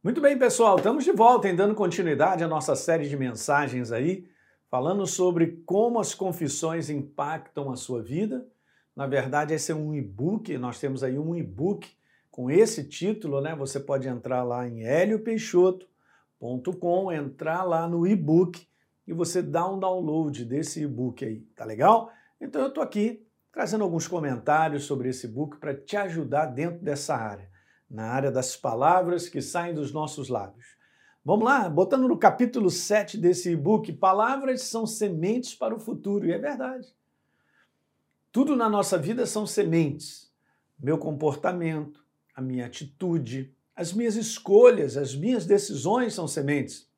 Muito bem, pessoal, estamos de volta, em dando continuidade à nossa série de mensagens aí, falando sobre como as confissões impactam a sua vida. Na verdade, esse é um e-book, nós temos aí um e-book com esse título, né? Você pode entrar lá em heliopeixoto.com, entrar lá no e-book e você dá um download desse e-book aí, tá legal? Então eu tô aqui trazendo alguns comentários sobre esse e-book para te ajudar dentro dessa área na área das palavras que saem dos nossos lábios. Vamos lá, botando no capítulo 7 desse e-book, palavras são sementes para o futuro, e é verdade. Tudo na nossa vida são sementes. Meu comportamento, a minha atitude, as minhas escolhas, as minhas decisões são sementes.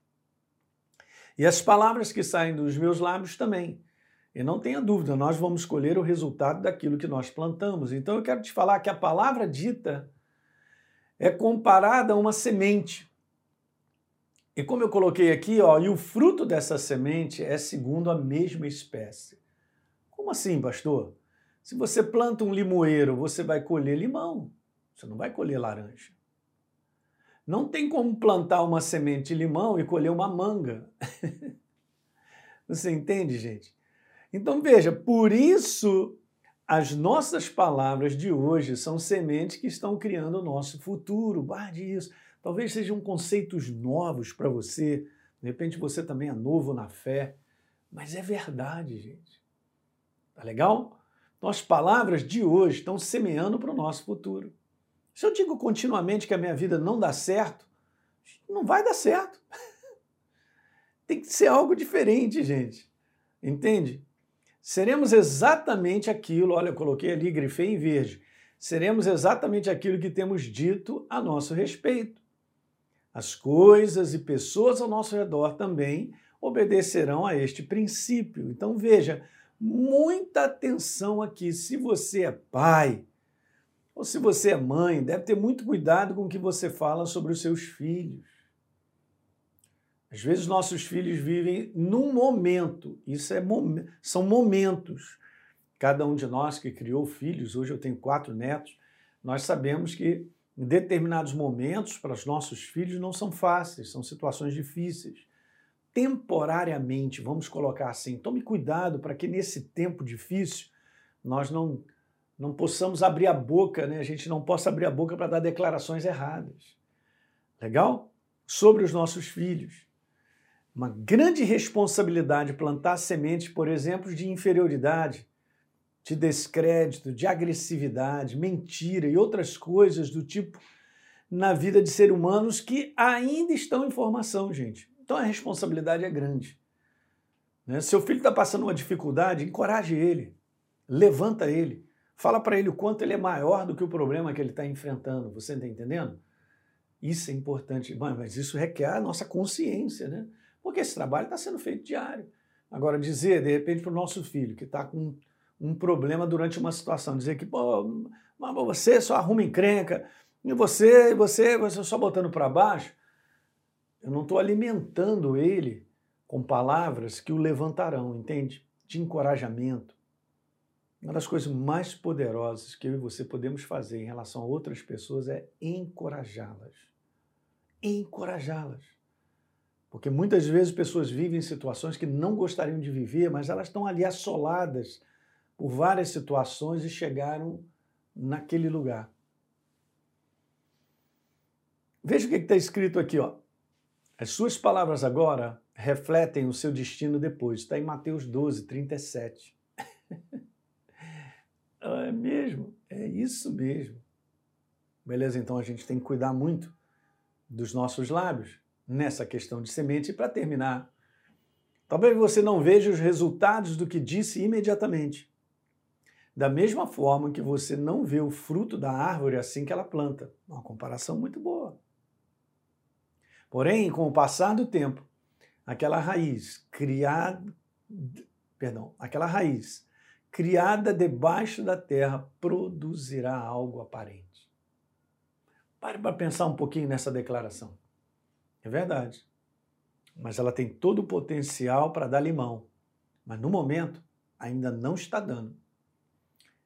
E as palavras que saem dos meus lábios também. E não tenha dúvida, nós vamos escolher o resultado daquilo que nós plantamos. Então eu quero te falar que a palavra dita é comparada a uma semente. E como eu coloquei aqui, ó, e o fruto dessa semente é segundo a mesma espécie. Como assim, pastor? Se você planta um limoeiro, você vai colher limão, você não vai colher laranja. Não tem como plantar uma semente de limão e colher uma manga. você entende, gente? Então veja, por isso as nossas palavras de hoje são sementes que estão criando o nosso futuro. Guarde isso. Talvez sejam conceitos novos para você. De repente você também é novo na fé. Mas é verdade, gente. Tá legal? Então, as palavras de hoje estão semeando para o nosso futuro. Se eu digo continuamente que a minha vida não dá certo, não vai dar certo. Tem que ser algo diferente, gente. Entende? Seremos exatamente aquilo, olha, eu coloquei ali, grifei em verde, seremos exatamente aquilo que temos dito a nosso respeito. As coisas e pessoas ao nosso redor também obedecerão a este princípio. Então veja, muita atenção aqui. Se você é pai ou se você é mãe, deve ter muito cuidado com o que você fala sobre os seus filhos. Às vezes nossos filhos vivem num momento, isso é são momentos. Cada um de nós que criou filhos, hoje eu tenho quatro netos, nós sabemos que em determinados momentos para os nossos filhos não são fáceis, são situações difíceis. Temporariamente, vamos colocar assim, tome cuidado para que nesse tempo difícil nós não, não possamos abrir a boca, né? a gente não possa abrir a boca para dar declarações erradas. Legal? Sobre os nossos filhos uma grande responsabilidade plantar sementes, por exemplo, de inferioridade, de descrédito, de agressividade, mentira e outras coisas do tipo na vida de seres humanos que ainda estão em formação, gente. Então a responsabilidade é grande. Né? Seu filho está passando uma dificuldade, encoraje ele, levanta ele, fala para ele o quanto ele é maior do que o problema que ele está enfrentando. Você está entendendo? Isso é importante, mas isso requer a nossa consciência, né? Porque esse trabalho está sendo feito diário. Agora, dizer, de repente, para o nosso filho que está com um problema durante uma situação, dizer que, pô, mas você só arruma encrenca, e você, você, você só botando para baixo, eu não estou alimentando ele com palavras que o levantarão, entende? De encorajamento. Uma das coisas mais poderosas que eu e você podemos fazer em relação a outras pessoas é encorajá-las. Encorajá-las. Porque muitas vezes pessoas vivem situações que não gostariam de viver, mas elas estão ali assoladas por várias situações e chegaram naquele lugar. Veja o que está escrito aqui, ó. As suas palavras agora refletem o seu destino depois. Está em Mateus 12, 37. é mesmo? É isso mesmo. Beleza, então a gente tem que cuidar muito dos nossos lábios nessa questão de semente. E para terminar, talvez você não veja os resultados do que disse imediatamente. Da mesma forma que você não vê o fruto da árvore assim que ela planta. Uma comparação muito boa. Porém, com o passar do tempo, aquela raiz criada, perdão, aquela raiz criada debaixo da terra produzirá algo aparente. Pare para pensar um pouquinho nessa declaração. É verdade. Mas ela tem todo o potencial para dar limão. Mas no momento ainda não está dando.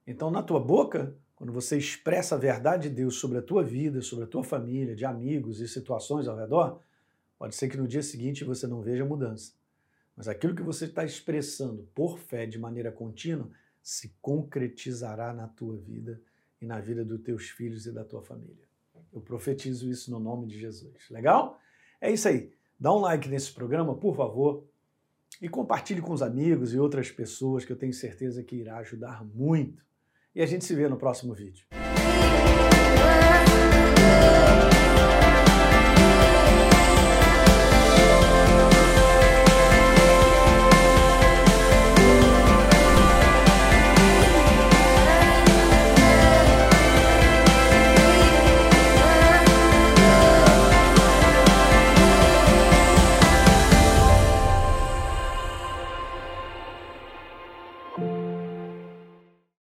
Então, na tua boca, quando você expressa a verdade de Deus sobre a tua vida, sobre a tua família, de amigos e situações ao redor, pode ser que no dia seguinte você não veja mudança. Mas aquilo que você está expressando por fé de maneira contínua se concretizará na tua vida e na vida dos teus filhos e da tua família. Eu profetizo isso no nome de Jesus. Legal? É isso aí. Dá um like nesse programa, por favor, e compartilhe com os amigos e outras pessoas que eu tenho certeza que irá ajudar muito. E a gente se vê no próximo vídeo.